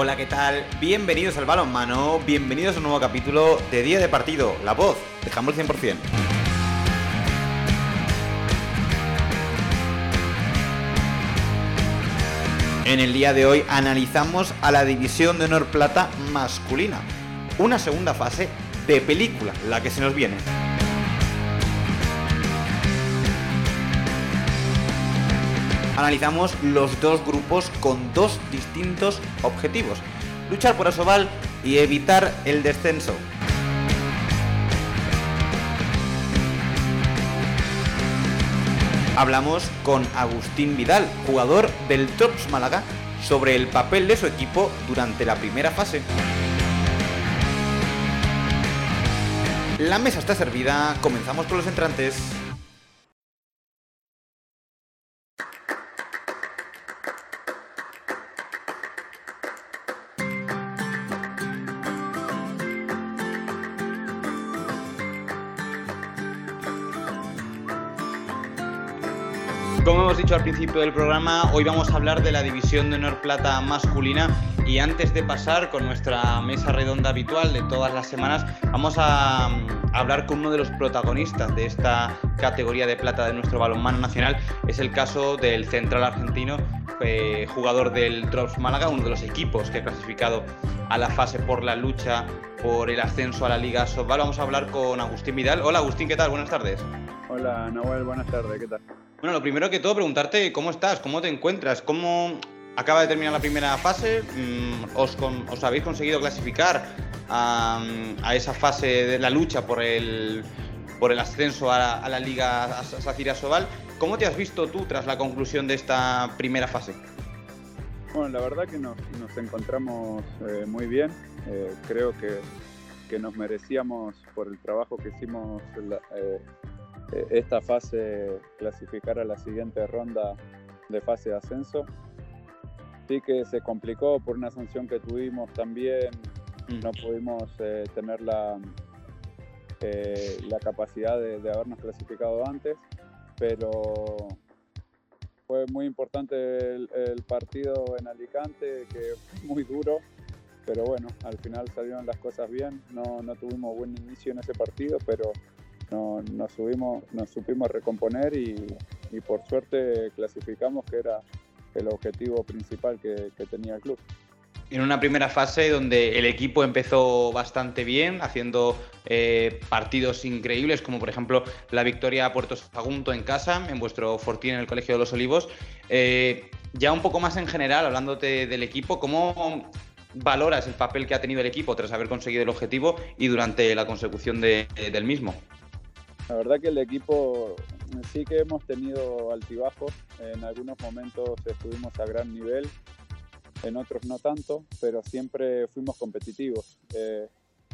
Hola, ¿qué tal? Bienvenidos al balonmano, bienvenidos a un nuevo capítulo de Día de Partido, La Voz, dejamos el 100%. En el día de hoy analizamos a la división de honor plata masculina, una segunda fase de película, la que se nos viene. Analizamos los dos grupos con dos distintos objetivos, luchar por Asobal y evitar el descenso. Hablamos con Agustín Vidal, jugador del Trops Málaga, sobre el papel de su equipo durante la primera fase. La mesa está servida, comenzamos con los entrantes. Al principio del programa, hoy vamos a hablar de la división de honor plata masculina y antes de pasar con nuestra mesa redonda habitual de todas las semanas, vamos a, mm, hablar con uno de los protagonistas de esta categoría de plata de nuestro balonmano nacional. Es el caso del central argentino, eh, jugador del Drops Málaga, uno de los equipos que ha clasificado a la fase por la lucha por el ascenso a la Liga Softball. Vamos a hablar con Agustín Vidal. Hola Agustín, ¿qué tal? Buenas tardes. Hola Nahuel, buenas tardes, ¿qué tal? Bueno, lo primero que todo, preguntarte cómo estás, cómo te encuentras, cómo acaba de terminar la primera fase, mm, os, os habéis conseguido clasificar a, a, esa fase de la lucha por el, por el ascenso a, a la Liga Sacira Sobal. ¿Cómo te has visto tú tras la conclusión de esta primera fase? Bueno, la verdad que nos, nos encontramos eh, muy bien. Eh, creo que, que, nos merecíamos por el trabajo que hicimos la, eh, esta fase clasificar a la siguiente ronda de fase de ascenso. Sí que se complicó por una sanción que tuvimos también, mm. no pudimos eh, tener la, eh, la capacidad de, de, habernos clasificado antes, pero fue muy importante el, el, partido en Alicante, que fue muy duro, pero bueno, al final salieron las cosas bien, no, no tuvimos buen inicio en ese partido, pero no, nos, subimos, nos supimos recomponer y, y, por suerte clasificamos, que era el objetivo principal que, que, tenía el club. En una primera fase donde el equipo empezó bastante bien, haciendo eh, partidos increíbles, como por ejemplo la victoria a Puerto Sagunto en casa, en vuestro fortín en el Colegio de los Olivos. Eh, ya un poco más en general, hablándote del equipo, ¿cómo valoras el papel que ha tenido el equipo tras haber conseguido el objetivo y durante la consecución de, del mismo? La verdad que el equipo sí que hemos tenido altibajos. En algunos momentos estuvimos a gran nivel, en otros no tanto, pero siempre fuimos competitivos. Eh,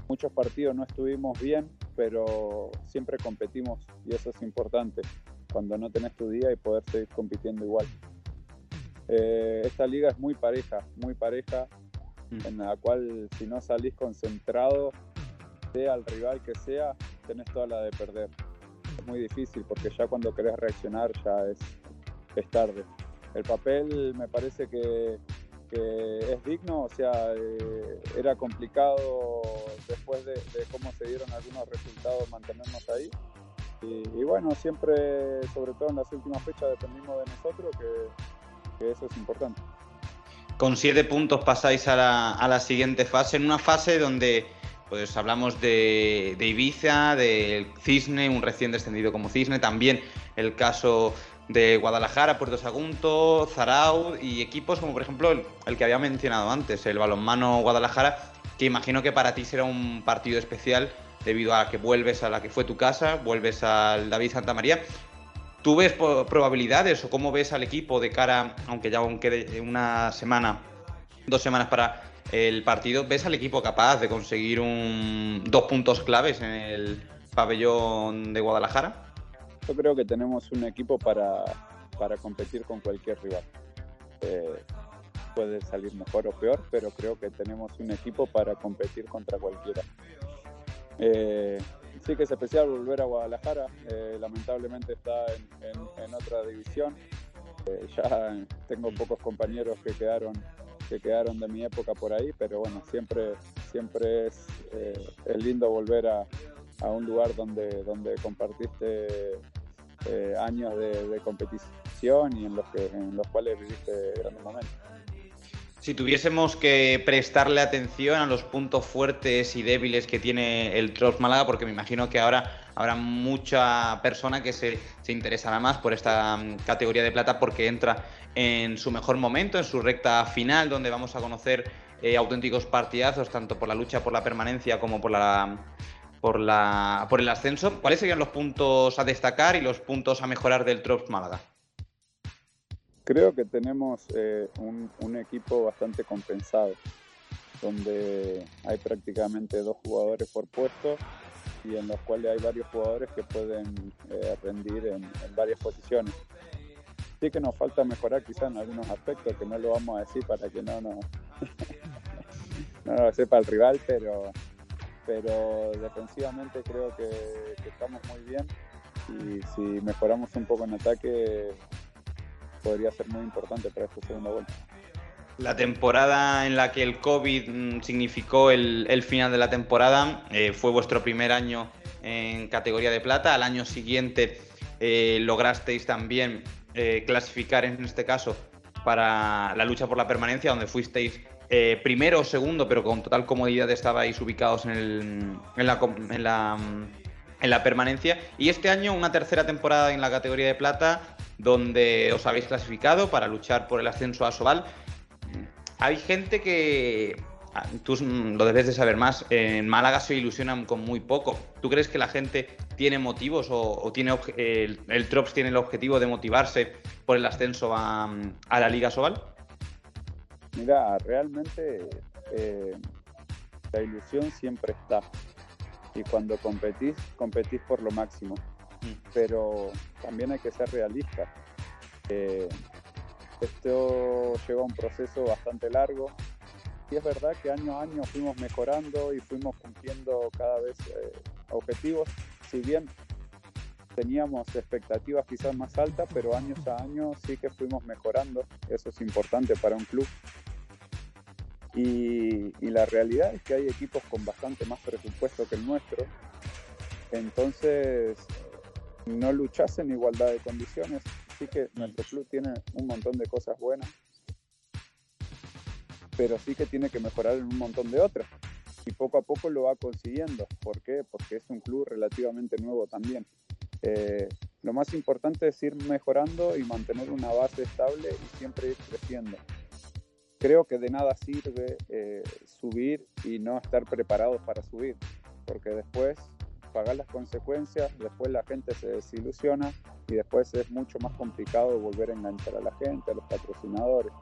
muchos partidos no estuvimos bien, pero siempre competimos y eso es importante. Cuando no tenés tu día y poder seguir compitiendo igual. Eh, esta liga es muy pareja, muy pareja, mm. en la cual si no salís concentrado, sea el rival que sea, tenés toda la de perder. Es muy difícil porque ya cuando querés reaccionar ya es, es tarde. El papel me parece que, que es digno, o sea, eh, era complicado después de, de, cómo se dieron algunos resultados mantenernos ahí. Y, y, bueno, siempre, sobre todo en las últimas fechas, dependimos de nosotros, que, que eso es importante. Con siete puntos pasáis a la, a la siguiente fase, en una fase donde pues hablamos de, Ibiza, del Cisne, un recién descendido como Cisne, también el caso de Guadalajara, Puerto Sagunto, Zarau y equipos como por ejemplo el, el, que había mencionado antes, el balonmano Guadalajara, que imagino que para ti será un partido especial debido a que vuelves a la que fue tu casa, vuelves al David Santa María. ¿Tú ves probabilidades o cómo ves al equipo de cara, aunque ya aún quede una semana, dos semanas para el partido, ¿ves al equipo capaz de conseguir un, dos puntos claves en el pabellón de Guadalajara? Yo creo que tenemos un equipo para, para competir con cualquier rival. Eh, puede salir mejor o peor, pero creo que tenemos un equipo para competir contra cualquiera. Eh, sí que es especial volver a Guadalajara, eh, lamentablemente está en, en, en otra división. Ya tengo pocos compañeros que quedaron que quedaron de mi época por ahí, pero bueno, siempre, siempre es, eh, es lindo volver a, a, un lugar donde, donde compartiste eh, años de, de, competición y en los, que, en los cuales viviste grandes momentos. Si tuviésemos que prestarle atención a los puntos fuertes y débiles que tiene el Trops Málaga, porque me imagino que ahora habrá mucha persona que se, se, interesará más por esta mm, categoría de plata porque entra en su mejor momento, en su recta final, donde vamos a conocer eh, auténticos partidazos, tanto por la lucha por la permanencia como por la, por, la, por el ascenso. ¿Cuáles serían los puntos a destacar y los puntos a mejorar del Trops Málaga? Creo que tenemos eh, un, un, equipo bastante compensado, donde hay prácticamente dos jugadores por puesto y en los cuales hay varios jugadores que pueden eh, rendir en, varias posiciones. Sí que nos falta mejorar quizás en algunos aspectos, que no lo vamos a decir para que no, no, no lo sepa el rival, pero, pero defensivamente creo que, que estamos muy bien y si mejoramos un poco en ataque podría ser muy importante para esta segunda vuelta. La temporada en la que el COVID mm, significó el, el final de la temporada eh, fue vuestro primer año en categoría de plata. Al año siguiente eh, lograsteis también eh, clasificar, en este caso, para la lucha por la permanencia, donde fuisteis primero o segundo, pero con total comodidad estabais ubicados en, el, en, la, la, en la permanencia. Y este año una tercera temporada en la categoría de plata, donde os habéis clasificado para luchar por el ascenso a Sobal. Hay gente que, tú lo debes de saber más, en Málaga se ilusionan con muy poco. ¿Tú crees que la gente tiene motivos o, o tiene el, el, Trops tiene el objetivo de motivarse por el ascenso a, a la Liga Sobal? Mira, realmente eh, la ilusión siempre está. Y cuando competís, competís por lo máximo. Mm. Pero también hay que ser realista. Eh, esto lleva un proceso bastante largo. Y es verdad que año a año fuimos mejorando y fuimos cumpliendo cada vez eh, objetivos. Si bien teníamos expectativas quizás más altas, pero años a año sí que fuimos mejorando. Eso es importante para un club. Y, y, la realidad es que hay equipos con bastante más presupuesto que el nuestro. Entonces, no luchas en igualdad de condiciones. Sí que nuestro club tiene un montón de cosas buenas, pero sí que tiene que mejorar en un montón de otras. Y poco a poco lo va consiguiendo. ¿Por qué? Porque es un club relativamente nuevo también. Eh, lo más importante es ir mejorando y mantener una base estable y siempre ir creciendo. Creo que de nada sirve eh, subir y no estar preparados para subir, porque después pagar las consecuencias, después la gente se desilusiona y después es mucho más complicado volver a enganchar a la gente, a los patrocinadores.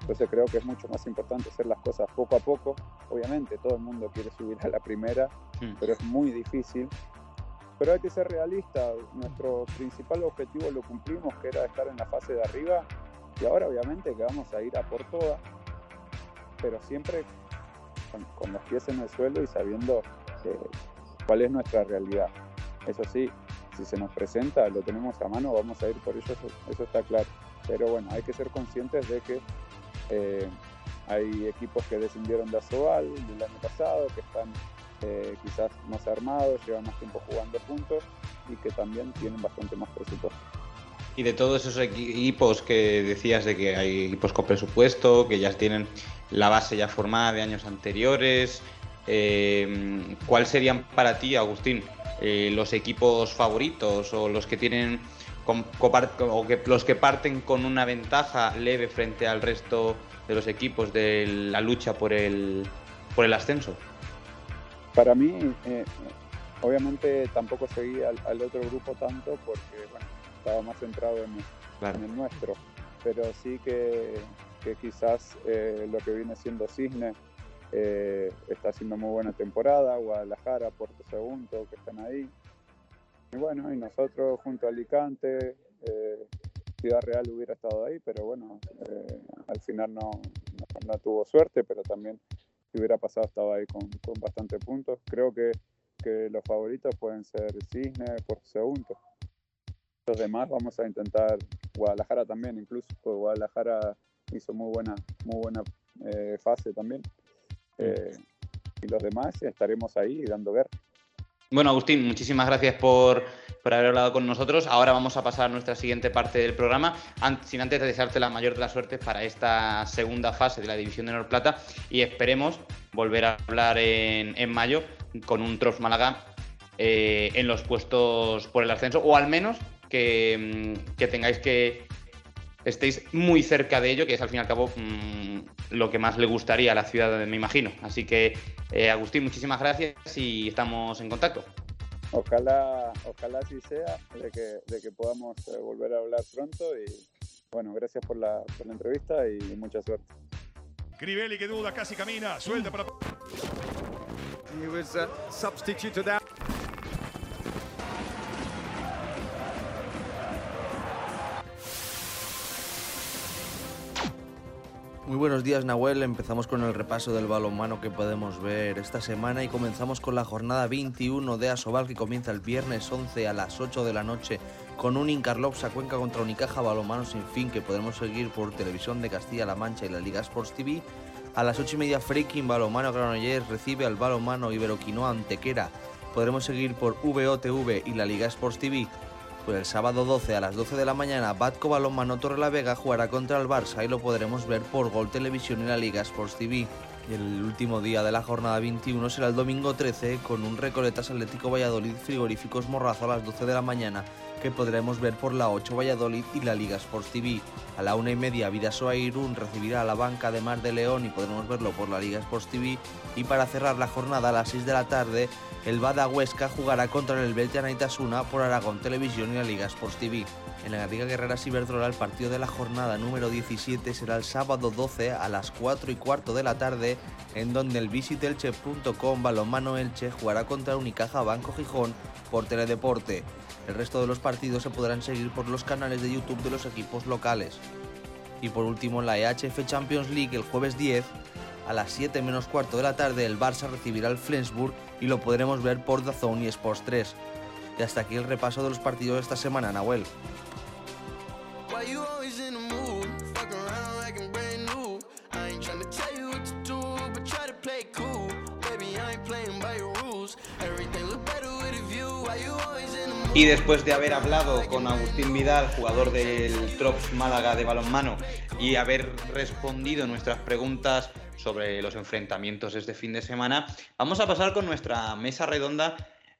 Entonces creo que es mucho más importante hacer las cosas poco a poco. Obviamente todo el mundo quiere subir a la primera, mm. pero es muy difícil. Pero hay que ser realista. Nuestro principal objetivo lo cumplimos, que era estar en la fase de arriba. Y ahora obviamente que vamos a ir a por todas, pero siempre con, con los pies en el suelo y sabiendo que cuál es nuestra realidad. Eso sí, si se nos presenta, lo tenemos a mano, vamos a ir por ello, eso, eso está claro. Pero bueno, hay que ser conscientes de que eh, hay equipos que descendieron de Asobal del año pasado, que están eh, quizás más armados, llevan más tiempo jugando juntos y que también tienen bastante más presupuesto. Y de todos esos equipos que decías de que hay equipos con presupuesto, que ya tienen la base ya formada de años anteriores, eh, ¿cuáles serían para ti, Agustín, eh, los equipos favoritos o los que tienen o que, los que parten con una ventaja leve frente al resto de los equipos de la lucha por el, por el ascenso? Para mí, eh, obviamente tampoco seguí al, al, otro grupo tanto porque bueno, estaba más centrado en, claro. en, el nuestro, pero sí que, que quizás eh, lo que viene siendo Cisne eh, está haciendo muy buena temporada, Guadalajara, Puerto Segundo, que están ahí. Y bueno, y nosotros junto a Alicante, eh, Ciudad Real hubiera estado ahí, pero bueno, eh, al final no, no, tuvo suerte, pero también si hubiera pasado estaba ahí con, con bastantes puntos. Creo que, que, los favoritos pueden ser Cisne, Puerto Segundo. Los demás vamos a intentar, Guadalajara también incluso, porque Guadalajara hizo muy buena, muy buena fase también. Eh, y los demás estaremos ahí dando guerra. Bueno, Agustín, muchísimas gracias por, haber hablado con nosotros. Ahora vamos a pasar a nuestra siguiente parte del programa, sin antes de desearte la mayor de las suertes para esta segunda fase de la División de Honor Plata y esperemos volver a hablar en, mayo con un Trops Málaga eh, en los puestos por el ascenso, o al menos que, mm, que tengáis que estéis muy cerca de ello, que es al fin y al cabo mm, lo que más le gustaría a la ciudad, me imagino. Así que, eh, Agustín, muchísimas gracias y estamos en contacto. Ojalá, ojalá así sea, de que, podamos eh, volver a hablar pronto y bueno, gracias por la, por la entrevista y mucha suerte. Crivelli que duda, casi camina, suelta para... He was uh, buenos días Nahuel, empezamos con el repaso del balonmano que podemos ver esta semana y comenzamos con la jornada 21 de Asobal que comienza el viernes 11 a las 8 de la noche con un Incarlopsa Cuenca contra Unicaja Balonmano sin fin que podremos seguir por televisión de Castilla-La Mancha y la Liga Sports TV. A las 8 y media Freaking Balonmano Granollers recibe al balonmano Iberoquinoa Antequera. Podremos seguir por VOTV y la Liga Sports TV. Pues el sábado 12 a las 12 de la mañana, Batco Balonmano Torre la Vega jugará contra el Barça y lo podremos ver por Gol Televisión y la Liga Sports TV. El último día de la jornada 21 será el domingo 13 con un Recoletas Atlético Valladolid Frigoríficos Morrazo a las 12 de la mañana que podremos ver por la 8 Valladolid y la Liga Sports TV. A la una y media Vidasoa Irún recibirá a la banca de Mar de León y podremos verlo por la Liga Sports TV. Y para cerrar la jornada a las 6 de la tarde el Bada Huesca jugará contra el Beltrán Itasuna por Aragón Televisión y la Liga Sports TV. En la Liga Guerrera Ciberdrola el partido de la jornada número 17 será el sábado 12 a las 4 y cuarto de la tarde, en donde el visitelche.com Balonmano Elche jugará contra Unicaja Banco Gijón por Teledeporte. El resto de los partidos se podrán seguir por los canales de YouTube de los equipos locales. Y por último, en la EHF Champions League el jueves 10, a las 7 menos cuarto de la tarde, el Barça recibirá al Flensburg y lo podremos ver por DAZN y Sports 3. Y hasta aquí el repaso de los partidos de esta semana, Nahuel. Y después de haber hablado con Agustín Vidal, jugador del Trops Málaga de balonmano, y haber respondido nuestras preguntas sobre los enfrentamientos este fin de semana, vamos a pasar con nuestra mesa redonda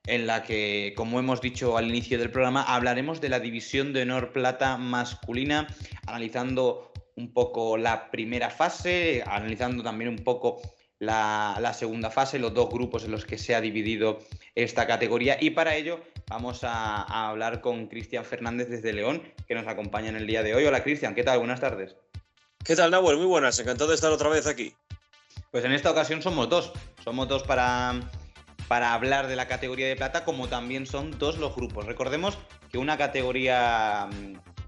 en la que, como hemos dicho al inicio del programa, hablaremos de la división de honor plata masculina, analizando un poco la primera fase, analizando también un poco la, segunda fase, los dos grupos en los que se ha dividido esta categoría. Y para ello vamos a, a hablar con Cristian Fernández desde León, que nos acompaña en el día de hoy. Hola Cristian, ¿qué tal? Buenas tardes. ¿Qué tal, Nahuel? Muy buenas, encantado de estar otra vez aquí. Pues en esta ocasión somos dos. Somos dos para, para hablar de la categoría de plata, como también son dos los grupos. Recordemos que una categoría,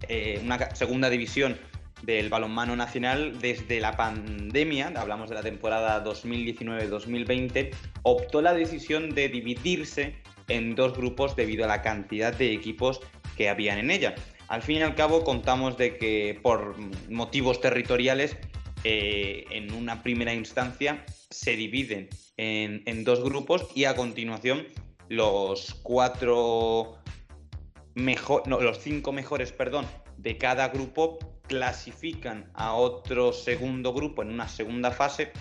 eh, una segunda división del balonmano nacional desde la pandemia, hablamos de la temporada 2019-2020, optó la decisión de dividirse en dos grupos debido a la cantidad de equipos que habían en ella. Al fin y al cabo contamos de que por motivos territoriales eh, en una primera instancia se dividen en, dos grupos y a continuación los cuatro mejor, los cinco mejores, perdón, de cada grupo clasifican a otro segundo grupo en una segunda fase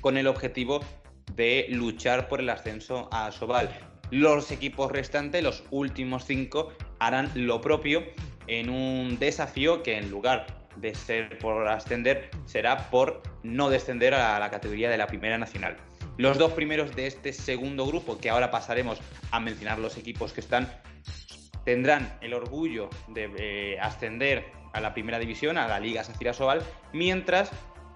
con el objetivo de luchar por el ascenso a Sobal. Los equipos restantes, los últimos cinco, harán lo propio en un desafío que en lugar de ser por ascender será por no descender a la categoría de la Primera Nacional. Los dos primeros de este segundo grupo, que ahora pasaremos a mencionar los equipos que están, tendrán el orgullo de eh, ascender a la Primera División, a la Liga Sacira Sobal, mientras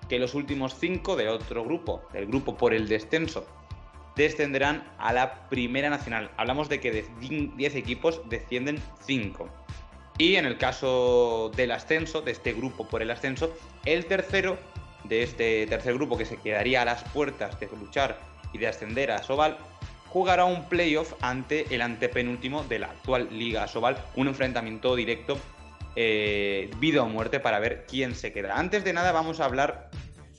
que los últimos cinco de otro grupo, del grupo por el descenso, descenderán a la Primera Nacional. Hablamos de que de 10 equipos descienden 5. Y en el caso del ascenso, de este grupo por el ascenso, el tercero de este tercer grupo que se quedaría a las puertas de luchar y de ascender a Sobal, jugará un playoff ante el antepenúltimo de la actual Liga Sobal, un enfrentamiento directo eh, vida o muerte para ver quién se queda. Antes de nada vamos a hablar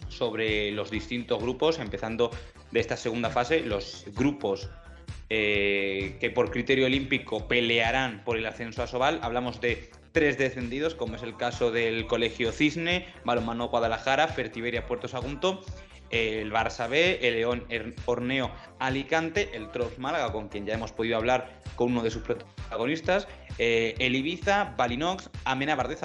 sobre los distintos grupos, empezando de esta segunda fase, los grupos eh, que por criterio olímpico pelearán por el ascenso a Sobal. Hablamos de tres descendidos, como es el caso del Colegio Cisne, Balonmano Guadalajara, Fertiberia Puerto Sagunto, el Barça B, el León Horneo Alicante, el Trops Málaga, con quien ya hemos podido hablar con uno de sus protagonistas, eh, el Ibiza, Balinox, Amenábar de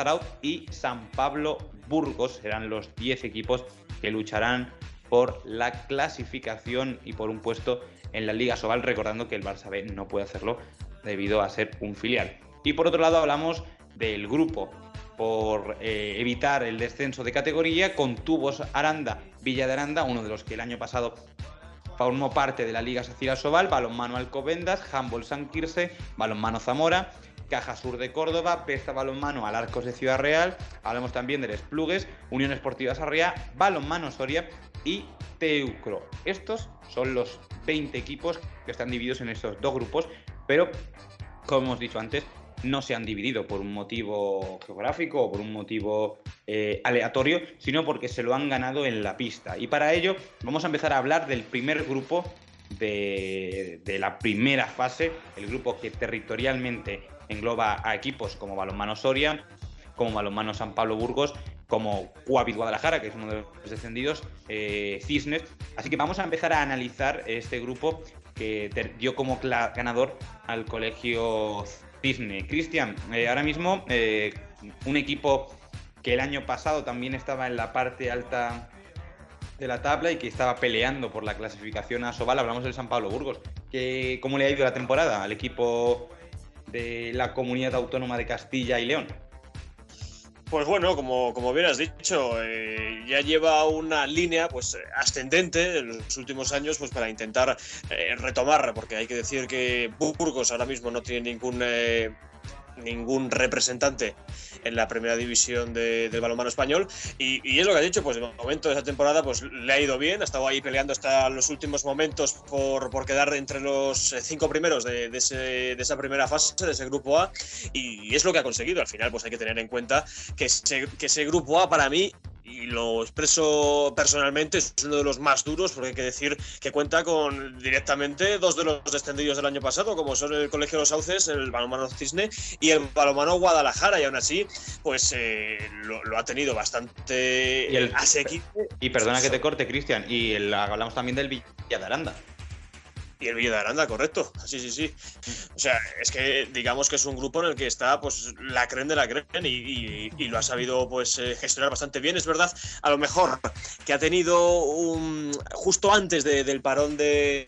y San Pablo Burgos. Serán los 10 equipos que lucharán por la clasificación y por un puesto en la Liga Sobal, recordando que el Barça B no puede hacerlo debido a ser un filial. Y por otro lado hablamos del grupo por eh, evitar el descenso de categoría con Tubos Aranda, Villa de Aranda, uno de los que el año pasado formó parte de la Liga Sacira Sobal, Balonmano Alcobendas, Handball San Quirce, Balonmano Zamora, Caja Sur de Córdoba, Pesta Balonmano Alarcos de Ciudad Real, hablamos también del Esplugues, Unión Esportiva Sarriá, Balonmano Soria y Teucro. Estos son los 20 equipos que están divididos en estos dos grupos, pero como hemos dicho antes, no se han dividido por un motivo geográfico o por un motivo eh, aleatorio, sino porque se lo han ganado en la pista. Y para ello vamos a empezar a hablar del primer grupo de, de la primera fase, el grupo que territorialmente engloba a equipos como Balonmano Soria, como Balonmano San Pablo Burgos, como Cuavit Guadalajara, que es uno de los descendidos, eh, Cisnes. Así que vamos a empezar a analizar este grupo que dio como ganador al colegio Cisne. Cristian, eh, ahora mismo eh, un equipo que el año pasado también estaba en la parte alta de la tabla y que estaba peleando por la clasificación a Sobal, hablamos del San Pablo Burgos. Que, ¿Cómo le ha ido la temporada al equipo de la Comunidad Autónoma de Castilla y León? Pues bueno, como, como bien has dicho, eh, ya lleva una línea pues ascendente en los últimos años pues para intentar eh, retomar, porque hay que decir que Burgos ahora mismo no tiene ningún eh, ningún representante en la primera división del balonmano español. Y, es lo que ha dicho, pues de momento de esa temporada pues le ha ido bien, ha estado ahí peleando hasta los últimos momentos por, por quedar entre los eh, cinco primeros de, de, esa primera fase, de ese grupo A, y es lo que ha conseguido. Al final pues hay que tener en cuenta que que ese grupo A para mí y lo expreso personalmente, es uno de los más duros, porque hay que decir que cuenta con directamente dos de los descendidos del año pasado, como son el Colegio de los Sauces, el Balomano Cisne y el Balomano Guadalajara, y aún así, pues eh, lo, ha tenido bastante y el, asequible. Y perdona que te corte, Cristian, y hablamos también del Villa de Aranda. Y el Villa de Aranda, correcto. Sí, sí, sí. O sea, es que digamos que es un grupo en el que está pues la creen de la creen y, lo ha sabido pues eh, gestionar bastante bien. Es verdad, a lo mejor que ha tenido un, justo antes del parón de,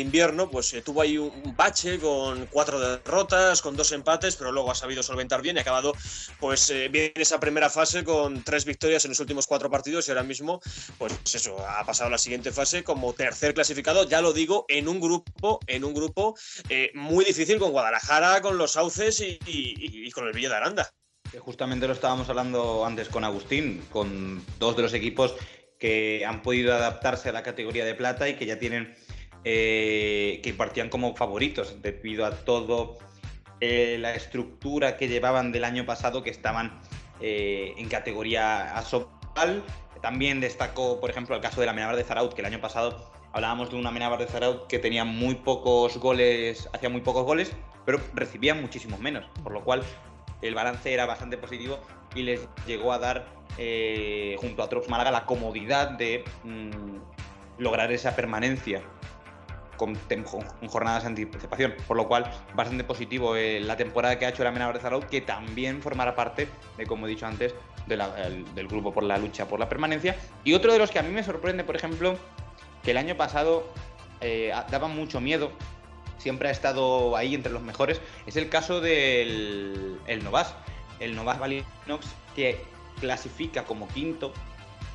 invierno, pues eh, tuvo ahí un, bache con cuatro derrotas, con dos empates, pero luego ha sabido solventar bien y ha acabado pues eh, bien esa primera fase con tres victorias en los últimos cuatro partidos y ahora mismo pues eso, ha pasado a la siguiente fase como tercer clasificado, ya lo digo en un grupo, en un grupo eh, muy difícil con Guadalajara, con los Sauces y, con el Villa de Aranda. Justamente lo estábamos hablando antes con Agustín, con dos de los equipos que han podido adaptarse a la categoría de plata y que ya tienen, eh, que partían como favoritos debido a todo eh, la estructura que llevaban del año pasado que estaban en categoría asobal. También destacó, por ejemplo, el caso de la Menabar de Zaraut, que el año pasado Hablábamos de una Amenábar de Zaraut que tenía muy pocos goles, hacía muy pocos goles, pero recibía muchísimos menos, por lo cual el balance era bastante positivo y les llegó a dar, eh, junto a Trops Málaga, la comodidad de mm, lograr esa permanencia con, jornadas de anticipación, por lo cual bastante positivo eh, la temporada que ha hecho la de Zaraut, que también formará parte de, como he dicho antes, del grupo por la lucha por la permanencia. Y otro de los que a mí me sorprende, por ejemplo, que el año pasado eh, daba mucho miedo, siempre ha estado ahí entre los mejores, es el caso del el Novas, el Novas Valinox, que clasifica como quinto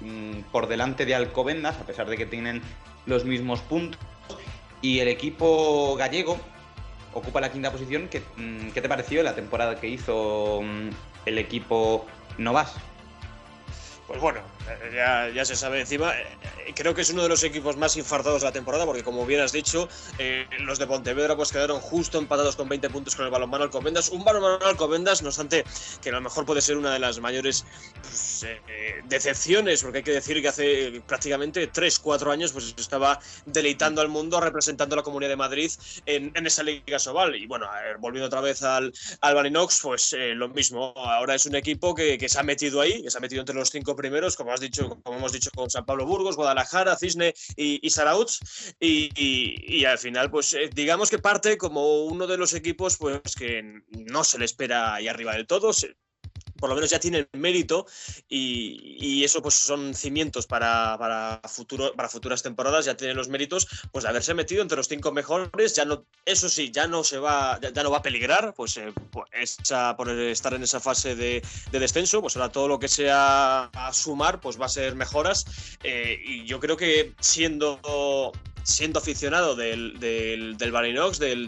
mm, por delante de Alcobendas, a pesar de que tienen los mismos puntos, y el equipo gallego ocupa la quinta posición. ¿Qué, mm, ¿qué te pareció la temporada que hizo mm, el equipo Novas? Pues bueno, ya, ya, se sabe encima. Eh, creo que es uno de los equipos más infartados de la temporada, porque como bien has dicho, eh, los de Pontevedra pues quedaron justo empatados con 20 puntos con el balonmano Alcobendas. Un balonmano Alcobendas, no obstante, que a lo mejor puede ser una de las mayores pues, eh, decepciones, porque hay que decir que hace prácticamente 3-4 años pues estaba deleitando al mundo, representando a la Comunidad de Madrid en, esa Liga Sobal. Y bueno, volviendo otra vez al, al Balinox, pues lo mismo. Ahora es un equipo que, que se ha metido ahí, que se ha metido entre los cinco primeros, como dicho, como hemos dicho con San Pablo Burgos, Guadalajara, Cisne y, y y, al final, pues eh, digamos que parte como uno de los equipos pues que no se le espera ahí arriba del todo, por lo menos ya tienen mérito y, eso pues son cimientos para, futuro, para futuras temporadas, ya tienen los méritos pues de haberse metido entre los cinco mejores, ya no, eso sí, ya no se va, ya, no va a peligrar, pues, eh, pues estar en esa fase de, descenso, pues ahora todo lo que sea sumar pues va a ser mejoras eh, y yo creo que siendo siendo aficionado del, del, del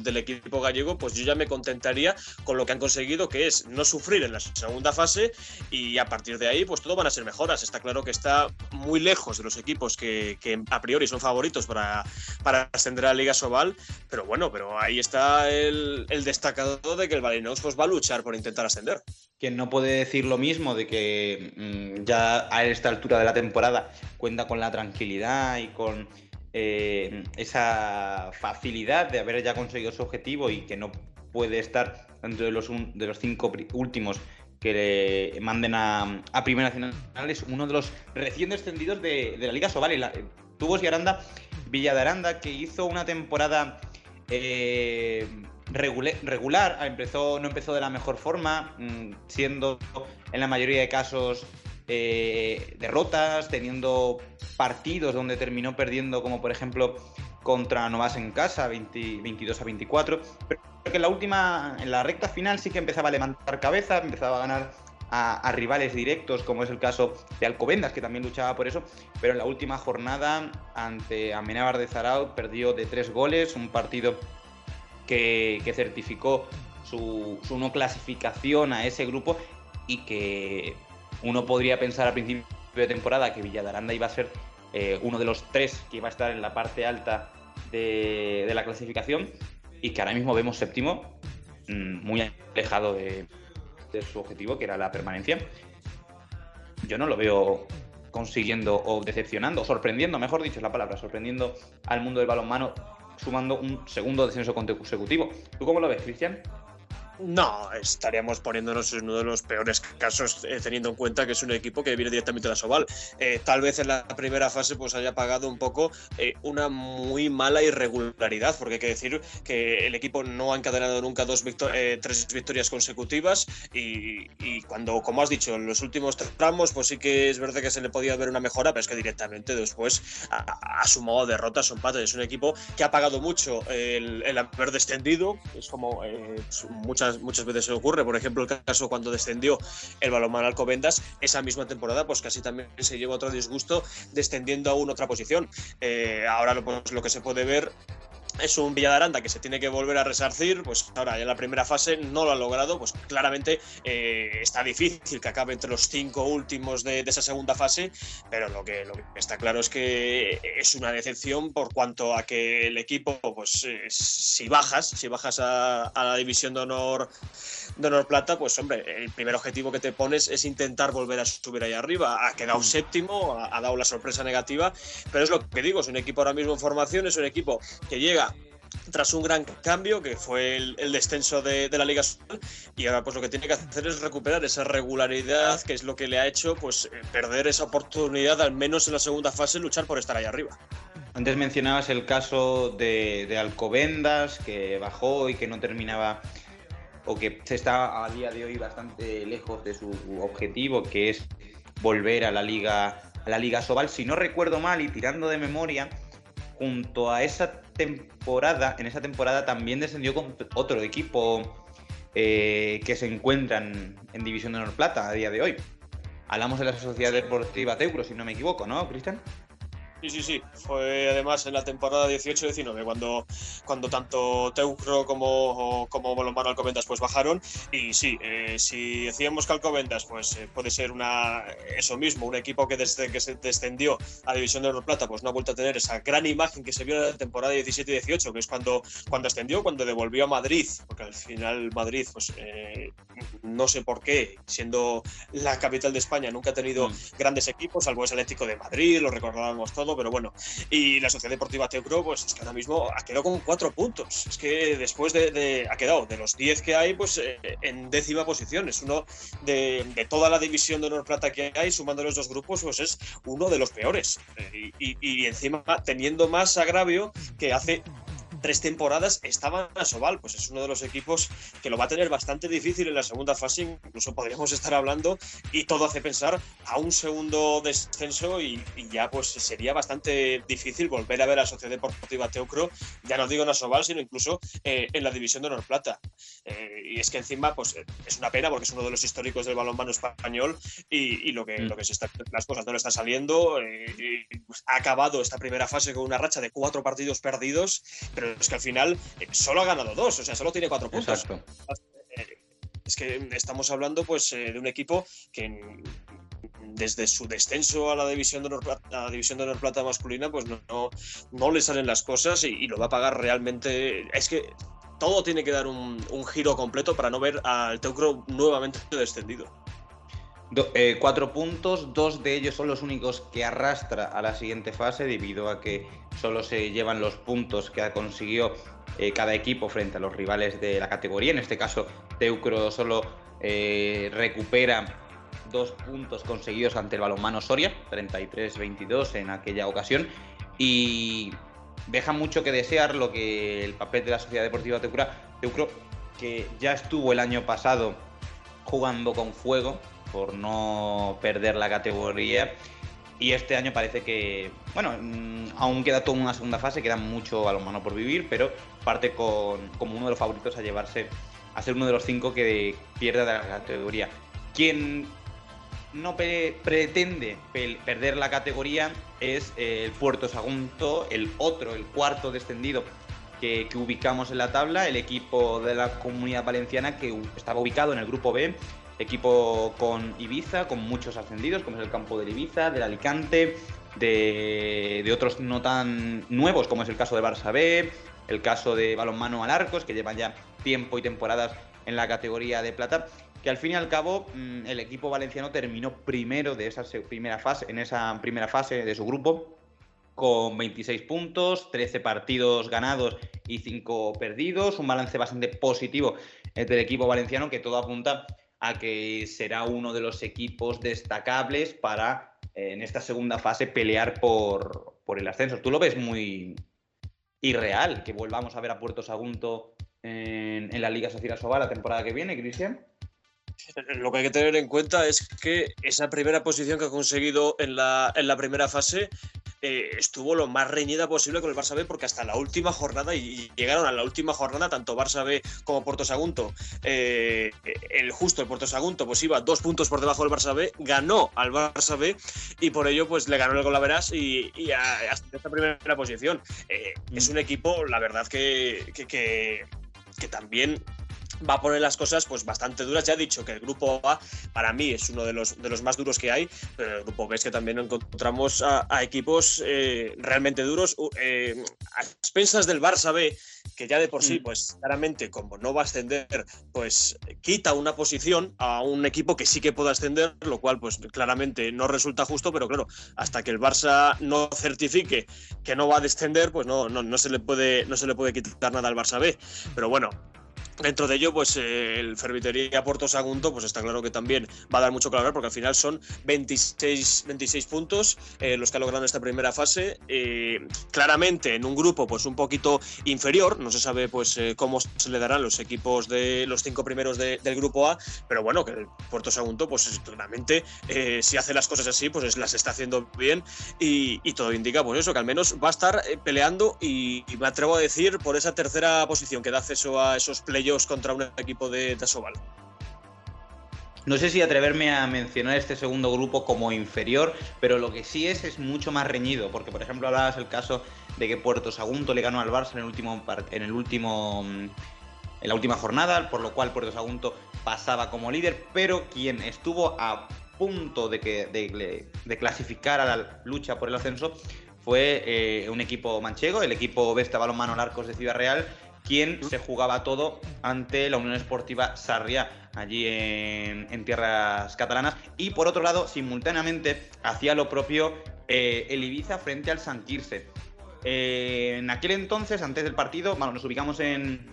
del, equipo gallego, pues yo ya me contentaría con lo que han conseguido, que es no sufrir en la segunda fase y a partir de ahí, pues todo van a ser mejoras. Está claro que está muy lejos de los equipos que, a priori son favoritos para, para ascender a la Liga Sobal, pero bueno, pero ahí está el, destacado de que el Balinox pues, va a luchar por intentar ascender. Quien no puede decir lo mismo de que mm, ya a esta altura de la temporada cuenta con la tranquilidad y con eh, esa facilidad de haber ya conseguido su objetivo y que no puede estar dentro de los, de los cinco últimos que le manden a, a Primera Nacional es uno de los recién descendidos de, la Liga Sobal. La, Tubos y Aranda, Villa de Aranda, que hizo una temporada eh, regular, empezó, no empezó de la mejor forma, mm, siendo en la mayoría de casos eh, derrotas, teniendo partidos donde terminó perdiendo, como por ejemplo contra Novas en casa, 22 a 24. Pero que en la última, en la recta final sí que empezaba a levantar cabeza, empezaba a ganar a, rivales directos, como es el caso de Alcobendas, que también luchaba por eso. Pero en la última jornada, ante Amenábar de Zarao, perdió de tres goles, un partido que, certificó su no clasificación a ese grupo y que uno podría pensar a principio de temporada que Villadaranda iba a ser eh, uno de los tres que iba a estar en la parte alta de, la clasificación y que ahora mismo vemos séptimo, mm, muy alejado de, su objetivo, que era la permanencia. Yo no lo veo consiguiendo o decepcionando, sorprendiendo, mejor dicho es la palabra, sorprendiendo al mundo del balonmano, sumando un segundo descenso consecutivo. ¿Tú cómo lo ves, Cristian? No, estaríamos poniéndonos en uno de los peores casos, eh, teniendo en cuenta que es un equipo que viene directamente de la Soval. Eh, tal vez en la primera fase pues haya pagado un poco eh, una muy mala irregularidad, porque hay que decir que el equipo no ha encadenado nunca dos tres victorias consecutivas y, cuando, como has dicho, en los últimos tramos, pues sí que es verdad que se le podía ver una mejora, pero es que directamente después ha, sumado derrotas o empates. Es un equipo que ha pagado mucho el, el haber descendido, es como muchas muchas, veces se ocurre. Por ejemplo, el caso cuando descendió el balonmano Alcobendas, esa misma temporada, pues casi también se lleva otro disgusto descendiendo a una otra posición. Eh, ahora pues, lo que se puede ver es un Villadaranda que se tiene que volver a resarcir, pues ahora ya en la primera fase no lo ha logrado, pues claramente eh, está difícil que acabe entre los cinco últimos de, esa segunda fase, pero lo que, lo que, está claro es que es una decepción por cuanto a que el equipo, pues eh, si bajas, si bajas a, la división de honor, de honor plata, pues hombre, el primer objetivo que te pones es intentar volver a subir ahí arriba, ha quedado mm. séptimo, ha, ha dado la sorpresa negativa, pero es lo que digo, es un equipo ahora mismo en formación, es un equipo que llega tras un gran cambio que fue el, descenso de, la Liga y ahora pues lo que tiene que hacer es recuperar esa regularidad que es lo que le ha hecho pues eh, perder esa oportunidad al menos en la segunda fase luchar por estar ahí arriba. Antes mencionabas el caso de, Alcobendas que bajó y que no terminaba o que se está a día de hoy bastante lejos de su objetivo que es volver a la liga a la Liga Sobal si no recuerdo mal y tirando de memoria junto a esa temporada, en esa temporada también descendió con otro equipo eh, que se encuentran en División de Honor Plata a día de hoy. Hablamos de la Sociedad Deportiva Teuro, si no me equivoco, ¿no, Cristian? Sí, sí, sí. Fue además en la temporada 18-19 cuando, cuando tanto Teucro como, como Balonmano Alcobendas pues bajaron. Y sí, eh, si decíamos que Alcobendas pues eh, puede ser una eso mismo, un equipo que desde que se descendió a División de Oro Plata pues no ha vuelto a tener esa gran imagen que se vio en la temporada 17-18, que es cuando, cuando ascendió, cuando devolvió a Madrid, porque al final Madrid pues eh, no sé por qué, siendo la capital de España, nunca ha tenido mm. grandes equipos, salvo ese Atlético de Madrid, lo recordábamos pero bueno. Y la Sociedad Deportiva Teucro, pues es que ahora mismo ha quedado con cuatro puntos. Es que después de, ha quedado de los diez que hay, pues eh, en décima posición. Es uno de, toda la división de honor plata que hay, sumando los dos grupos, pues es uno de los peores. Eh, y, encima teniendo más agravio que hace tres temporadas estaban a Sobal, pues es uno de los equipos que lo va a tener bastante difícil en la segunda fase, incluso podríamos estar hablando y todo hace pensar a un segundo descenso y, ya pues sería bastante difícil volver a ver a Sociedad Deportiva Teucro, ya no digo en Asobal, sino incluso eh, en la división de Honor Plata. Eh, y es que encima pues es una pena porque es uno de los históricos del balonmano español y, lo, que, mm. lo que se está, las cosas no le están saliendo. Eh, pues, ha acabado esta primera fase con una racha de cuatro partidos perdidos, pero es que al final eh, solo ha ganado dos, o sea, solo tiene cuatro puntos. Eh, es que estamos hablando pues eh, de un equipo que desde su descenso a la división de honor plata, la división de honor plata masculina pues no, no, le salen las cosas y, lo va a pagar realmente. Es que todo tiene que dar un, giro completo para no ver al Teucro nuevamente descendido cuatro puntos, dos de ellos son los únicos que arrastra a la siguiente fase debido a que solo se llevan los puntos que ha conseguido eh, cada equipo frente a los rivales de la categoría. En este caso, Teucro solo eh, recupera dos puntos conseguidos ante el balonmano Soria, 33-22 en aquella ocasión, y deja mucho que desear lo que el papel de la Sociedad Deportiva Teucro, que ya estuvo el año pasado jugando con fuego, por no perder la categoría. Y este año parece que, bueno, mm, aún queda toda una segunda fase, queda mucho a mano por vivir, pero parte con, como uno de los favoritos a llevarse, a ser uno de los cinco que pierde de la categoría. Quien no pretende perder la categoría es el Puerto Sagunto, el otro, el cuarto descendido que, que, ubicamos en la tabla, el equipo de la comunidad valenciana que estaba ubicado en el grupo B equipo con Ibiza, con muchos ascendidos, como es el campo del Ibiza, del Alicante, de, otros no tan nuevos, como es el caso de Barça B, el caso de Balonmano Alarcos, que llevan ya tiempo y temporadas en la categoría de plata, que al fin y al cabo mm, el equipo valenciano terminó primero de esa primera fase, en esa primera fase de su grupo, con 26 puntos, 13 partidos ganados y 5 perdidos, un balance bastante positivo del equipo valenciano que todo apunta a que será uno de los equipos destacables para eh, en esta segunda fase pelear por, el ascenso. ¿Tú lo ves muy irreal que volvamos a ver a Puerto Sagunto en, la Liga Social Sobar la temporada que viene, Cristian? Lo que hay que tener en cuenta es que esa primera posición que ha conseguido en la, en la primera fase eh, estuvo lo más reñida posible con el Barça B porque hasta la última jornada y llegaron a la última jornada tanto Barça B como Porto Sagunto eh, el justo el Porto Sagunto pues iba dos puntos por debajo del Barça B ganó al Barça B y por ello pues le ganó el Golaveras y, y hasta esta primera posición. Eh, es un equipo la verdad que, que, que también va a poner las cosas pues bastante duras. Ya he dicho que el grupo A para mí es uno de los, de los más duros que hay, pero el grupo B es que también encontramos a, equipos eh, realmente duros. Eh, a expensas del Barça B, que ya de por sí, mm. pues claramente como no va a ascender, pues quita una posición a un equipo que sí que pueda ascender, lo cual pues claramente no resulta justo, pero claro, hasta que el Barça no certifique que no va a descender, pues no, no, no se, le puede, no se le puede quitar nada al Barça B. Pero bueno, Dentro de ello, pues eh, el Fervitería Porto Sagunto, pues está claro que también va a dar mucho que porque al final son 26, 26 puntos eh, los que ha logrado en esta primera fase. Eh, claramente en un grupo pues un poquito inferior, no se sabe pues cómo se le darán los equipos de los cinco primeros del grupo A, pero bueno, que el Puerto Sagunto pues claramente si hace las cosas así pues las está haciendo bien y, todo indica pues eso, que al menos va a estar peleando y, me atrevo a decir por esa tercera posición que da acceso a esos playoffs contra un equipo de Tasobal. no sé si atreverme a mencionar este segundo grupo como inferior, pero lo que sí es es mucho más reñido, porque por ejemplo hablabas el caso de que Puerto Sagunto le ganó al Barça en el último en el último en la última jornada, por lo cual Puerto Sagunto pasaba como líder, pero quien estuvo a punto de, que, de, clasificar a la lucha por el ascenso fue eh, un equipo manchego, el equipo Vesta Balonmano Larcos de Ciudad Real, quien se jugaba todo ante la Unión Esportiva Sarriá, allí en, tierras catalanas. Y por otro lado, simultáneamente, hacía lo propio eh, el Ibiza frente al San Quirce. Eh, en aquel entonces, antes del partido, bueno, nos ubicamos en,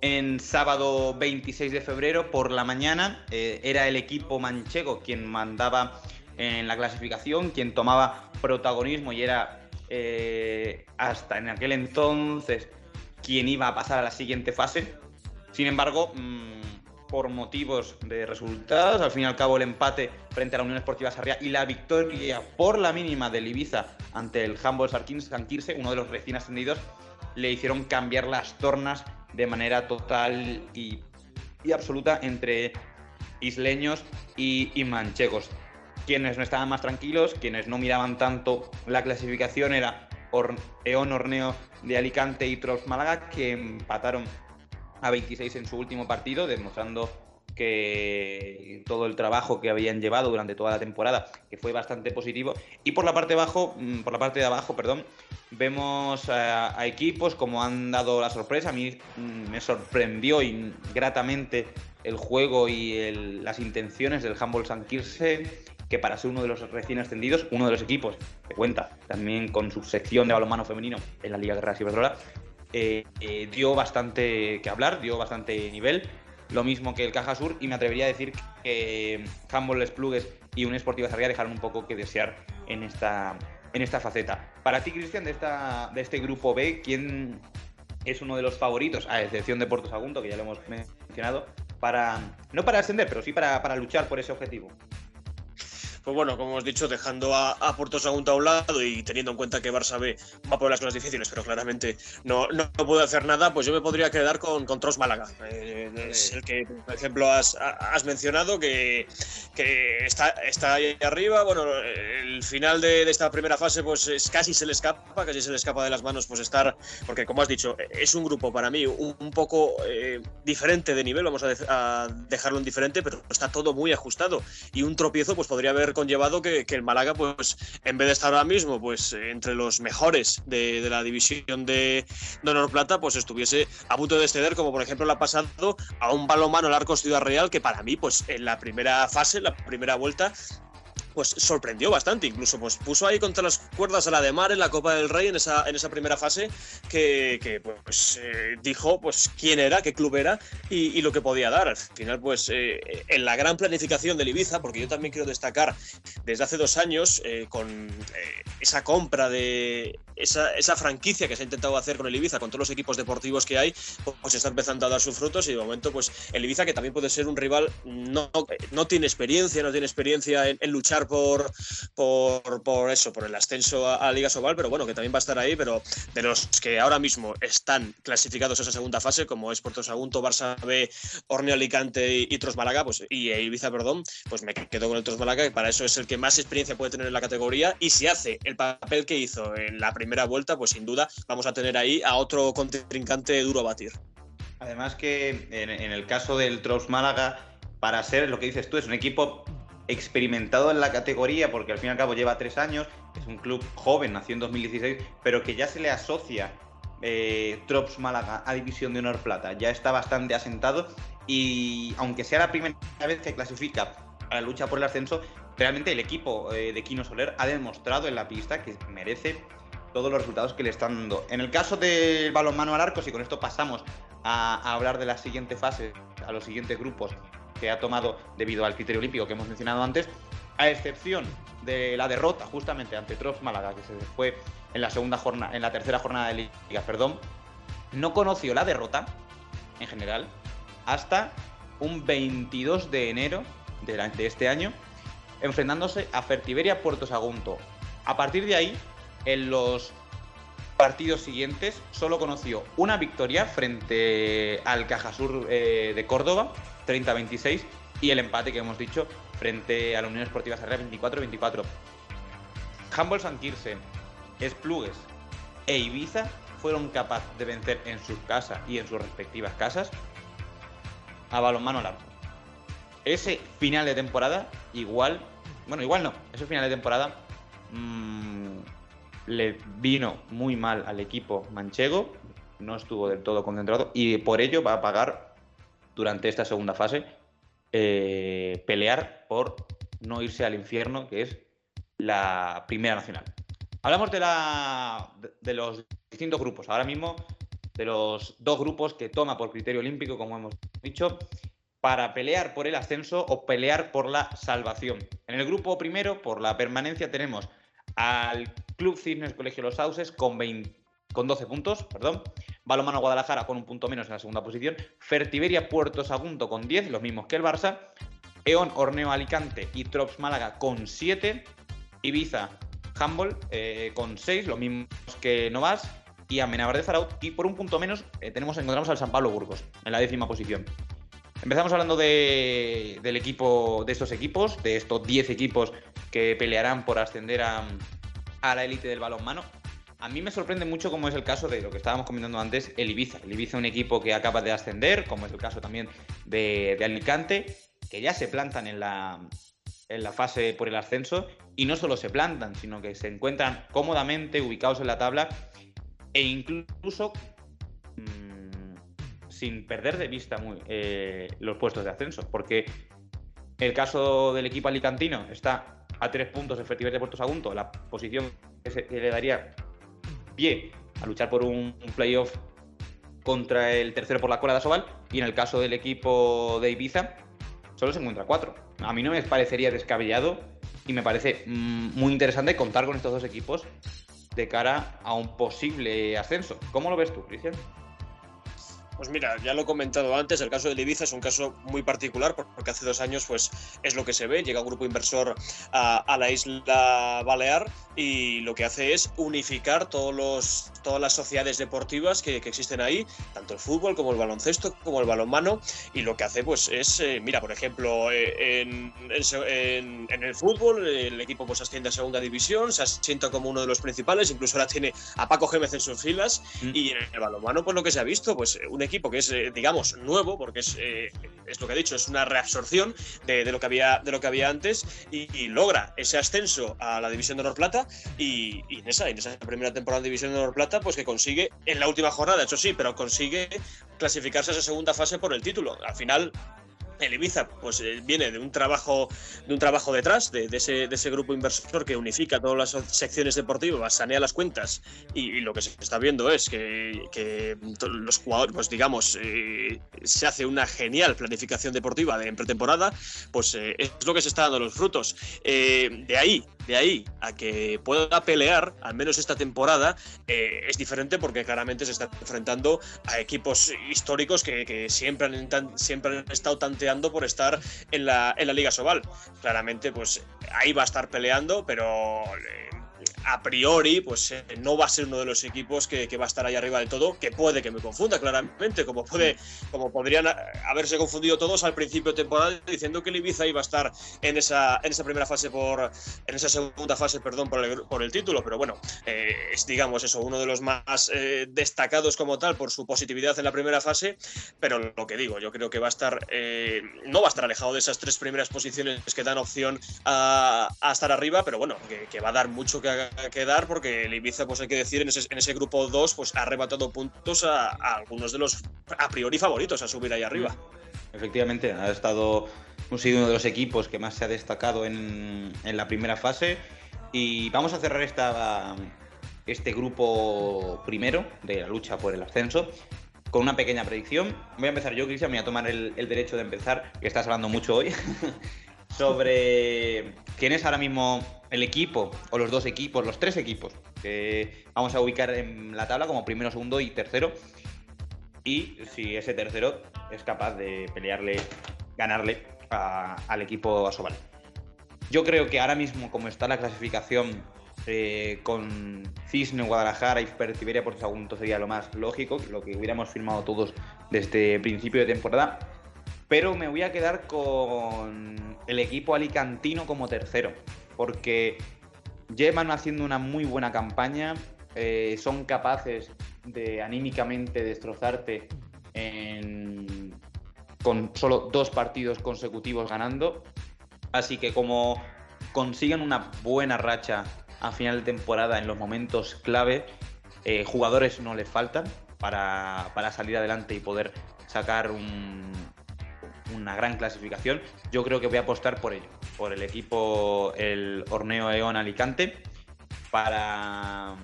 en sábado 26 de febrero por la mañana. Eh, era el equipo manchego quien mandaba en la clasificación, quien tomaba protagonismo y era eh, hasta en aquel entonces quien iba a pasar a la siguiente fase. Sin embargo, mm, por motivos de resultados, al fin y al cabo el empate frente a la Unión Esportiva Sarria y la victoria por la mínima del Ibiza ante el Humboldt Sanquirse, uno de los recién ascendidos, le hicieron cambiar las tornas de manera total y, absoluta entre isleños y, manchegos. Quienes no estaban más tranquilos, quienes no miraban tanto la clasificación era Eon Orneo de Alicante y Trops Málaga, que empataron a 26 en su último partido, demostrando que todo el trabajo que habían llevado durante toda la temporada, que fue bastante positivo. Y por la parte de abajo, mm, por la parte de abajo, perdón, vemos a, equipos como han dado la sorpresa. A mí mm, me sorprendió gratamente el juego y las intenciones del Humboldt San Kirse, que para ser uno de los recién ascendidos, uno de los equipos que cuenta también con su sección de balonmano femenino en la Liga Guerra Iberdrola, eh, eh, dio bastante que hablar, dio bastante nivel lo mismo que el Caja Sur, y me atrevería a decir que Humboldt Les Plugues y un Sportiva Sarriá dejaron un poco que desear en esta, en esta faceta. Para ti, Cristian, de, de este grupo B, ¿quién es uno de los favoritos, a excepción de Porto Sagunto, que ya lo hemos mencionado, para no para ascender, pero sí para, para luchar por ese objetivo? Pues bueno, como hemos dicho, dejando a, a Sagunto a un lado y teniendo en cuenta que Barça B va por las cosas difíciles, pero claramente no, no, puede hacer nada, pues yo me podría quedar con, con Tros Málaga. Eh, es el que, por ejemplo, has, has mencionado que, que está, está ahí arriba. Bueno, el final de, esta primera fase, pues es, casi se le escapa, casi se le escapa de las manos, pues estar, porque como has dicho, es un grupo para mí un, poco eh, diferente de nivel, vamos a, a dejarlo en diferente, pero está todo muy ajustado y un tropiezo, pues podría haber conllevado que, el Málaga, pues en vez de estar ahora mismo pues entre los mejores de, la división de, Honor Plata, pues estuviese a punto de exceder, como por ejemplo le ha pasado a un balonmano al Arcos Ciudad Real, que para mí, pues en la primera fase, la primera vuelta, pues sorprendió bastante, incluso pues puso ahí contra las cuerdas a la de Mar en la Copa del Rey en esa, en esa primera fase que, que pues eh, dijo pues quién era, qué club era y, lo que podía dar. Al final pues eh, en la gran planificación del Ibiza, porque yo también quiero destacar desde hace dos años eh, con esa compra de esa, esa, franquicia que se ha intentado hacer con el Ibiza, con todos los equipos deportivos que hay, pues está empezando a dar sus frutos y de momento pues el Ibiza que también puede ser un rival, no, no tiene experiencia, no tiene experiencia en, en luchar por, por, por, eso, por el ascenso a, Liga Sobal, pero bueno, que también va a estar ahí, pero de los que ahora mismo están clasificados a esa segunda fase, como es Puerto Sagunto, Barça B, Orneo Alicante y, y Tros Málaga, pues, y Ibiza, perdón, pues me quedo con el Tros Málaga, que para eso es el que más experiencia puede tener en la categoría, y si hace el papel que hizo en la primera vuelta, pues sin duda vamos a tener ahí a otro contrincante duro a batir. Además que en, en el caso del Tros Málaga, para ser lo que dices tú, es un equipo experimentado en la categoría, porque al fin y al cabo lleva tres años, es un club joven, nació en 2016, pero que ya se le asocia eh, Trops Málaga a División de Honor Plata, ya está bastante asentado y aunque sea la primera vez que clasifica a la lucha por el ascenso, realmente el equipo eh, de Quino Soler ha demostrado en la pista que merece todos los resultados que le están dando. En el caso del balonmano al arco, y con esto pasamos a, a hablar de la siguiente fase, a los siguientes grupos, que ha tomado debido al criterio olímpico que hemos mencionado antes, a excepción de la derrota justamente ante Trops Málaga, que se fue en la segunda jornada, en la tercera jornada de liga, perdón, no conoció la derrota en general hasta un 22 de enero de, este año, enfrentándose a Fertiberia Puerto Sagunto. A partir de ahí, en los partidos siguientes, solo conoció una victoria frente al Cajasur eh, de Córdoba 30-26 y el empate que hemos dicho frente a la Unión Esportiva Sarriá 24-24. Humboldt San Esplugues e Ibiza fueron capaces de vencer en sus casas y en sus respectivas casas a balonmano largo. Ese final de temporada, igual, bueno, igual no, ese final de temporada mmm, le vino muy mal al equipo manchego, no estuvo del todo concentrado y por ello va a pagar durante esta segunda fase eh, pelear por no irse al infierno, que es la Primera Nacional. Hablamos de, la, de los distintos grupos. Ahora mismo, de los dos grupos que toma por criterio olímpico, como hemos dicho, para pelear por el ascenso o pelear por la salvación. En el grupo primero, por la permanencia, tenemos al Club Cisnes Colegio Los Sauces con, con 12 puntos, perdón. Balomano Guadalajara con un punto menos en la segunda posición. Fertiberia Puerto Sagunto con 10, los mismos que el Barça. Eon Orneo Alicante y Trops Málaga con 7. Ibiza Humboldt eh, con 6, los mismos que Novas. Y Amenabar de Zaraut. Y por un punto menos eh, tenemos, encontramos al San Pablo Burgos en la décima posición. Empezamos hablando de, del equipo, de estos equipos, de estos 10 equipos que pelearán por ascender a, a la élite del balonmano. A mí me sorprende mucho como es el caso de lo que estábamos comentando antes, el Ibiza. El Ibiza un equipo que acaba de ascender, como es el caso también de, Alicante, que ya se plantan en la, en la fase por el ascenso y no solo se plantan, sino que se encuentran cómodamente ubicados en la tabla e incluso mmm, sin perder de vista muy, eh, los puestos de ascenso, porque el caso del equipo alicantino está a tres puntos efectivos de Puerto Sagunto, la posición que le daría pie a luchar por un, playoff contra el tercero por la cola de Asobal, y en el caso del equipo de Ibiza, solo se encuentra cuatro. A mí no me parecería descabellado y me parece mmm, muy interesante contar con estos dos equipos de cara a un posible ascenso. ¿Cómo lo ves tú, Cristian? Pues mira, ya lo he comentado antes, el caso de Ibiza es un caso muy particular porque hace dos años pues es lo que se ve, llega un grupo inversor a, a la isla Balear y lo que hace es unificar todos los, todas las sociedades deportivas que, que, existen ahí, tanto el fútbol como el baloncesto, como el balonmano, y lo que hace pues es, eh, mira, por ejemplo, eh, en, en, en, el fútbol el equipo pues asciende a segunda división, se asienta como uno de los principales, incluso ahora tiene a Paco Gémez en sus filas, mm. y en el balonmano pues lo que se ha visto, pues un equipo que es, eh, digamos, nuevo, porque es, eh, es, lo que he dicho, es una reabsorción de, lo, que había, de lo que había antes y, logra ese ascenso a la División de Honor Plata y, y, en, esa, en esa primera temporada de División de Honor Plata, pues que consigue, en la última jornada, eso sí, pero consigue clasificarse a esa segunda fase por el título. Al final, el Ibiza pues eh, viene de un trabajo de un trabajo detrás de, ese, de, ese, grupo inversor que unifica todas las secciones deportivas sanea las cuentas y, lo que se está viendo es que, los jugadores pues digamos eh, se hace una genial planificación deportiva de en pretemporada pues eh, es lo que se está dando los frutos. De ahí de ahí a que pueda pelear al menos esta temporada eh, es diferente porque claramente se está enfrentando a equipos históricos que, siempre han siempre han estado tanteando por estar en la, en la Liga Sobal. Claramente, pues ahí va a estar peleando, pero eh, a priori, pues eh, no va a ser uno de los equipos que, que, va a estar ahí arriba del todo, que puede que me confunda claramente, como, puede, como podrían haberse confundido todos al principio de temporada diciendo que el Ibiza iba a estar en esa, en esa primera fase, por, en esa segunda fase, perdón, por el, por el título, pero bueno, eh, es digamos eso, uno de los más eh, destacados como tal por su positividad en la primera fase, pero lo que digo, yo creo que va a estar, eh, no va a estar alejado de esas tres primeras posiciones que dan opción a, a estar arriba, pero bueno, que, que va a dar mucho que haga que dar porque el Ibiza, pues hay que decir, en ese, en ese grupo 2, pues ha arrebatado puntos a, a, algunos de los a priori favoritos a subir ahí arriba. Efectivamente, ha estado ha sido uno de los equipos que más se ha destacado en, en la primera fase. Y vamos a cerrar esta, este grupo primero de la lucha por el ascenso con una pequeña predicción. Voy a empezar yo, Cristian, voy a tomar el, el derecho de empezar, que estás hablando mucho hoy, sobre quién es ahora mismo el equipo, o los dos equipos, los tres equipos, que vamos a ubicar en la tabla como primero, segundo y tercero. Y si ese tercero es capaz de pelearle, ganarle al equipo Asobal. Yo creo que ahora mismo, como está la clasificación eh, con Cisne, Guadalajara y Fertiberia por segundo sería lo más lógico, lo que hubiéramos firmado todos desde principio de temporada. Pero me voy a quedar con el equipo alicantino como tercero, porque llevan haciendo una muy buena campaña, eh, son capaces de anímicamente destrozarte con solo dos partidos consecutivos ganando, así que como consigan una buena racha a final de temporada en los momentos clave, eh, jugadores no les faltan para, para salir adelante y poder sacar un, una gran clasificación, yo creo que voy a apostar por ello, por el equipo, el Horneo Eón Alicante, para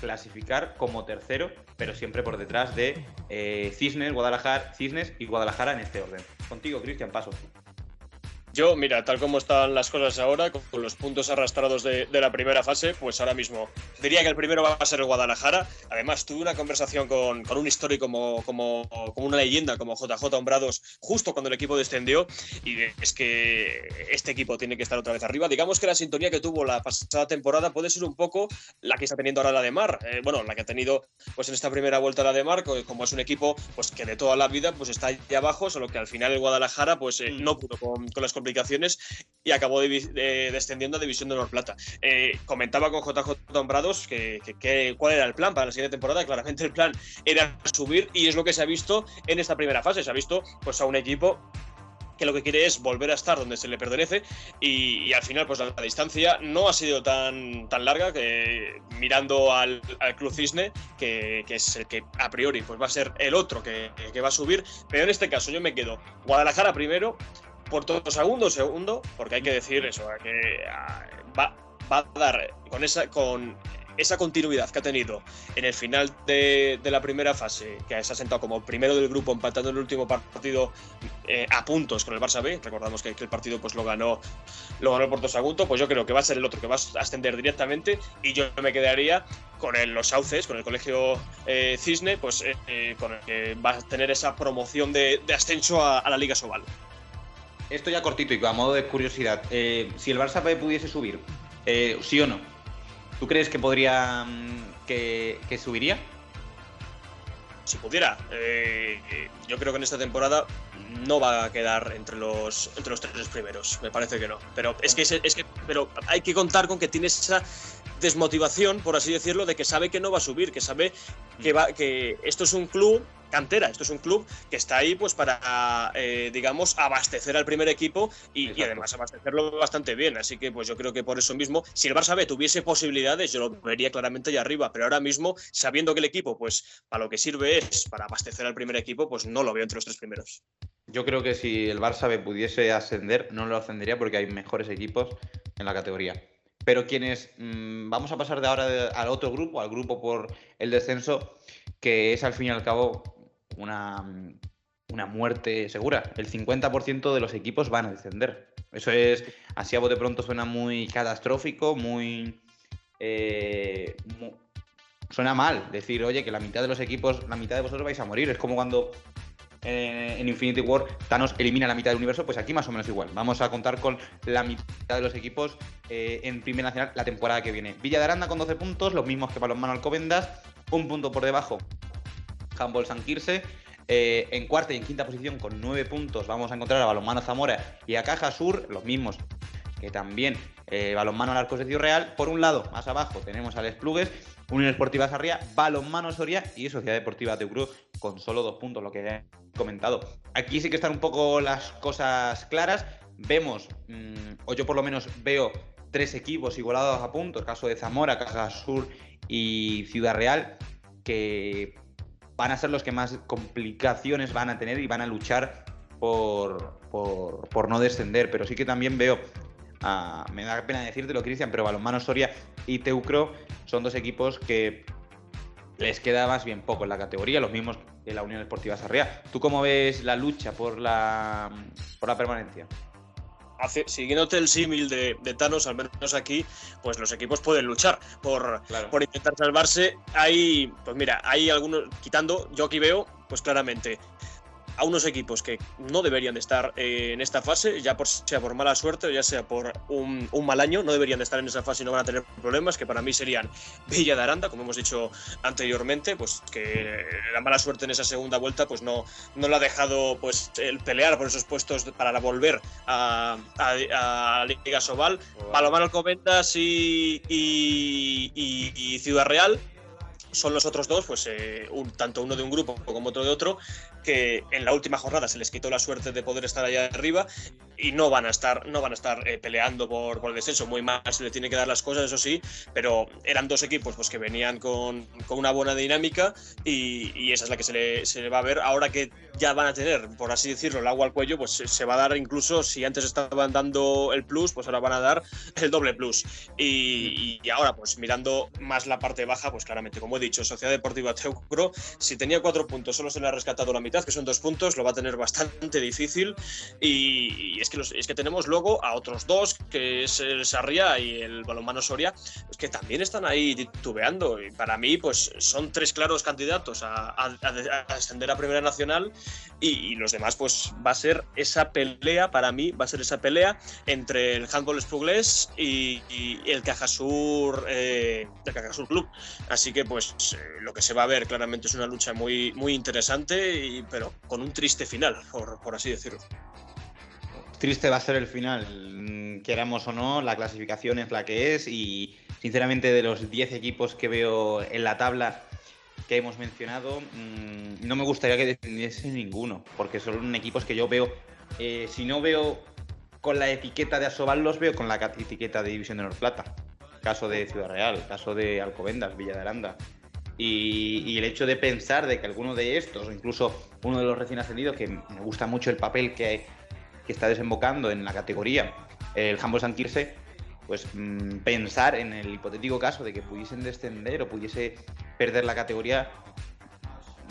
clasificar como tercero, pero siempre por detrás de eh, Cisnes, Guadalajara, Cisnes y Guadalajara en este orden. Contigo, Cristian, paso. Yo, mira, tal como están las cosas ahora, con los puntos arrastrados de, la primera fase, pues ahora mismo diría que el primero va a ser el Guadalajara. Además, tuve una conversación con, un histórico como, como, como, una leyenda, como JJ Hombrados, justo cuando el equipo descendió. Y es que este equipo tiene que estar otra vez arriba. Digamos que la sintonía que tuvo la pasada temporada puede ser un poco la que está teniendo ahora la de Mar. Eh, bueno, la que ha tenido pues en esta primera vuelta la de Mar, como es un equipo pues que de toda la vida pues está ahí abajo, solo que al final el Guadalajara pues eh, mm. no pudo con, con las complicaciones y acabó descendiendo a División de Honor Plata. Eh, comentaba con JJ Dombrados que, que, cuál era el plan para la siguiente temporada. Claramente el plan era subir y es lo que se ha visto en esta primera fase. Se ha visto pues, a un equipo que lo que quiere es volver a estar donde se le pertenece y, al final pues la, distancia no ha sido tan, tan larga que mirando al, Club Cisne que, es el que a priori pues va a ser el otro que, que, va a subir pero en este caso yo me quedo Guadalajara primero Puerto Segundo, segundo, porque hay que decir eso, que ah, va, va a dar con esa, con esa continuidad que ha tenido en el final de, la primera fase, que se ha sentado como primero del grupo empatando el último partido eh, a puntos con el Barça B, recordamos que, el partido pues lo ganó lo ganó el Porto Sagunto, pues yo creo que va a ser el otro que va a ascender directamente y yo me quedaría con los Sauces, con el colegio eh, Cisne, pues eh, con el que va a tener esa promoción de, ascenso a, a la Liga Sobal. Esto ya cortito y a modo de curiosidad. Eh, si el Barça pudiese subir, eh, ¿sí o no? ¿Tú crees que podría. Mm, que, subiría? Si pudiera. Eh, yo creo que en esta temporada no va a quedar entre los, entre los tres primeros. Me parece que no. Pero es que, es que pero hay que contar con que tiene esa desmotivación, por así decirlo, de que sabe que no va a subir, que sabe que, va, que esto es un club cantera. Esto es un club que está ahí pues para, eh, digamos, abastecer al primer equipo y, además abastecerlo bastante bien. Así que pues yo creo que por eso mismo, si el Barça B tuviese posibilidades, yo lo vería claramente allá arriba. Pero ahora mismo, sabiendo que el equipo, pues para lo que sirve es para abastecer al primer equipo, pues no lo veo entre los tres primeros. Yo creo que si el Barça B pudiese ascender, no lo ascendería porque hay mejores equipos en la categoría. Pero quienes mm, vamos a pasar de ahora al otro grupo, al grupo por el descenso, que es al fin y al cabo una, una muerte segura. El 50% de los equipos van a descender. Eso es, así a bote pronto suena muy catastrófico, muy, eh, Suena mal decir, oye, que la mitad de los equipos, la mitad de vosotros vais a morir. Es como cuando eh, en Infinity War Thanos elimina la mitad del universo, pues aquí más o menos igual. Vamos a contar con la mitad de los equipos eh, en Primera Nacional la temporada que viene. Villa de Aranda con 12 puntos, los mismos que Balonmano Alcobendas, un punto por debajo Handball San Quirse. Eh, en cuarta y en quinta posición con nueve puntos vamos a encontrar a Balonmano Zamora y a Caja Sur, los mismos que también eh, Balonmano Arcos de Ciudad Real. Por un lado, más abajo, tenemos a Les Plugues, Unión Esportiva Sarria, Balonmano Soria y Sociedad Deportiva Teucro con solo dos puntos, lo que he comentado. Aquí sí que están un poco las cosas claras. Vemos, mm, o yo por lo menos veo tres equipos igualados a puntos, caso de Zamora, Caja Sur y Ciudad Real, que van a ser los que más complicaciones van a tener y van a luchar por, por, no descender. Pero sí que también veo, me da pena decírtelo, Cristian, pero Balonmano Soria y Teucro son dos equipos que les queda más bien poco en la categoría, los mismos que la Unión Esportiva Sarriá. ¿Tú cómo ves la lucha por la, por la permanencia? Siguiéndote el símil de, Thanos, al menos aquí, pues los equipos pueden luchar por, por intentar salvarse. Hay, pues mira, hay algunos, quitando, yo aquí veo, pues claramente, a unos equipos que no deberían de estar eh, en esta fase, ya por, sea por mala suerte o ya sea por un, mal año, no deberían de estar en esa fase y no van a tener problemas, que para mí serían Villa de Aranda, como hemos dicho anteriormente, pues que la mala suerte en esa segunda vuelta pues no, no la ha dejado pues el pelear por esos puestos para volver a, a, Liga Sobal. Palomar Alcobendas y, y Ciudad Real son los otros dos, pues eh, un, tanto uno de un grupo como otro de otro, que en la última jornada se les quitó la suerte de poder estar allá arriba y no van a estar, no van a estar eh, peleando por, por, el descenso. Muy mal se le tiene que dar las cosas, eso sí, pero eran dos equipos pues, que venían con, con una buena dinámica y, y, esa es la que se le, se le, va a ver. Ahora que ya van a tener, por así decirlo, el agua al cuello, pues se va a dar incluso, si antes estaban dando el plus, pues ahora van a dar el doble plus. Y, y ahora, pues mirando más la parte baja, pues claramente, como he dicho, Sociedad Deportiva Teucro, si tenía cuatro puntos, solo se le ha rescatado la mitad, que son dos puntos, lo va a tener bastante difícil. Y, es, que es que tenemos luego a otros dos, que es el Sarria y el Balonmano Soria, que también están ahí titubeando. Y para mí, pues son tres claros candidatos a, ascender a Primera Nacional. Y, los demás, pues va a ser esa pelea, para mí, va a ser esa pelea entre el Handball Spuglés y, el Cajasur, eh, el Cajasur Club. Así que, pues eh, lo que se va a ver claramente es una lucha muy, muy interesante. Y pero con un triste final, por, así decirlo. Triste va a ser el final, mm, queramos o no, la clasificación es la que es y sinceramente de los 10 equipos que veo en la tabla que hemos mencionado, mm, no me gustaría que defendiese ninguno, porque son equipos que yo veo, eh, si no veo con la etiqueta de Asobal, los veo con la etiqueta de División de Norplata. Caso de Ciudad Real, caso de Alcobendas, Villa de Aranda, y, el hecho de pensar de que alguno de estos, o incluso uno de los recién ascendidos, que me gusta mucho el papel que, que está desembocando en la categoría, el Humboldt San Kirse, pues mm, pensar en el hipotético caso de que pudiesen descender o pudiese perder la categoría,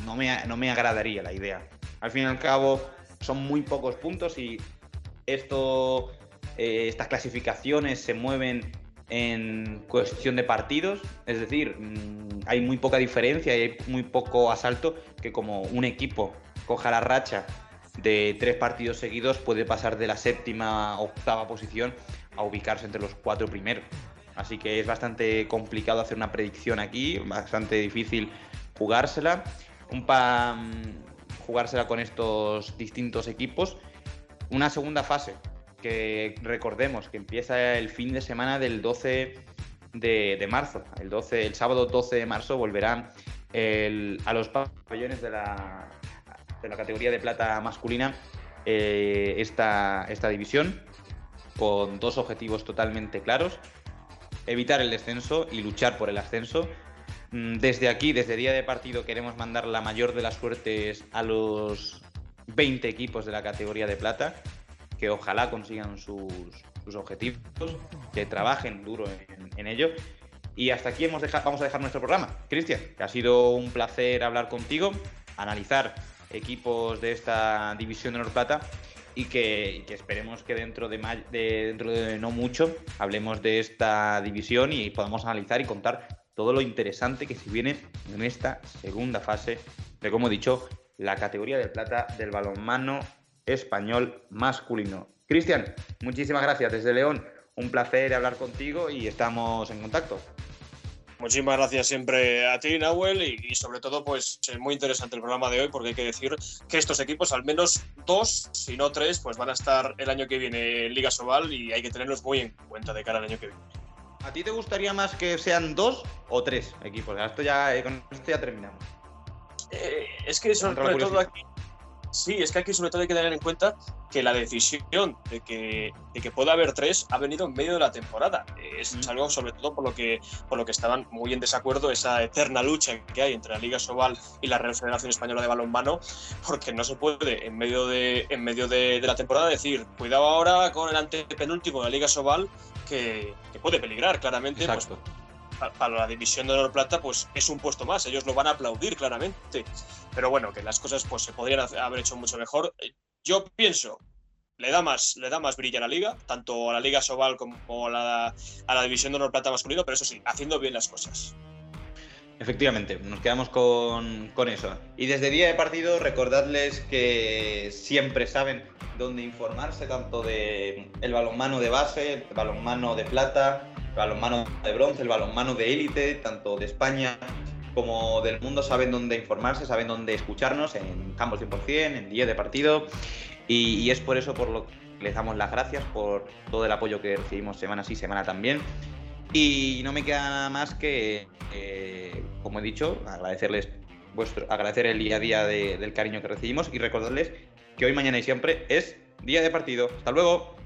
no me, no me agradaría la idea. Al fin y al cabo, son muy pocos puntos y esto, eh, estas clasificaciones se mueven en cuestión de partidos, es decir, mm, hay muy poca diferencia y hay muy poco asalto que como un equipo coja la racha de tres partidos seguidos puede pasar de la séptima octava posición a ubicarse entre los cuatro primeros. Así que es bastante complicado hacer una predicción aquí, bastante difícil jugársela. Un mm, jugársela con estos distintos equipos. Una segunda fase, que recordemos que empieza el fin de semana del 12 de, marzo. El, 12, el sábado 12 de marzo volverán a los pabellones de la, de la categoría de plata masculina eh, esta, esta división con dos objetivos totalmente claros. Evitar el descenso y luchar por el ascenso. Mm, desde aquí, desde día de partido, queremos mandar la mayor de las suertes a los 20 equipos de la categoría de plata que ojalá consigan sus, objetivos, que trabajen duro en, ello. Y hasta aquí hemos vamos a dejar nuestro programa. Cristian, que ha sido un placer hablar contigo, analizar equipos de esta división de Norplata y que, esperemos que dentro de, dentro de no mucho hablemos de esta división y podamos analizar y contar todo lo interesante que se viene en esta segunda fase de, como he dicho, la categoría de plata del balonmano español masculino. Cristian, muchísimas gracias desde León. Un placer hablar contigo y estamos en contacto. Muchísimas gracias siempre a ti, Nahuel, y, sobre todo, pues es muy interesante el programa de hoy porque hay que decir que estos equipos, al menos dos, si no tres, pues van a estar el año que viene en Liga Sobal y hay que tenerlos muy en cuenta de cara al año que viene. ¿A ti te gustaría más que sean dos o tres equipos? Esto ya, eh, con esto ya terminamos. Eh, es que sobre todo aquí Sí, es que aquí sobre todo hay que tener en cuenta que la decisión de que, de que pueda haber tres ha venido en medio de la temporada. Es algo sobre todo por lo, que, por lo que estaban muy en desacuerdo esa eterna lucha que hay entre la Liga Sobal y la Real Federación Española de Balonmano, porque no se puede en medio de, en medio de, la temporada decir, cuidado ahora con el antepenúltimo de la Liga Sobal, que, puede peligrar claramente. Pues, para la división de oro plata, pues es un puesto más. Ellos lo van a aplaudir claramente. Pero bueno, que las cosas pues se podrían haber hecho mucho mejor. Yo pienso, le da más, le da más brillo a la liga, tanto a la Liga Sobal como a la, a la división de honor plata masculino, pero eso sí, haciendo bien las cosas. Efectivamente, nos quedamos con, con, eso. Y desde día de partido, recordadles que siempre saben dónde informarse, tanto de el balonmano de base, el balonmano de plata, balonmano de bronce, el balonmano de élite, tanto de España como del mundo, saben dónde informarse, saben dónde escucharnos en Campos 100%, en día de partido. Y, y es por eso por lo que les damos las gracias por todo el apoyo que recibimos semana sí, semana también. Y no me queda nada más que, eh, como he dicho, agradecerles vuestro, agradecer el día a día de, del cariño que recibimos y recordarles que hoy, mañana y siempre es día de partido. Hasta luego.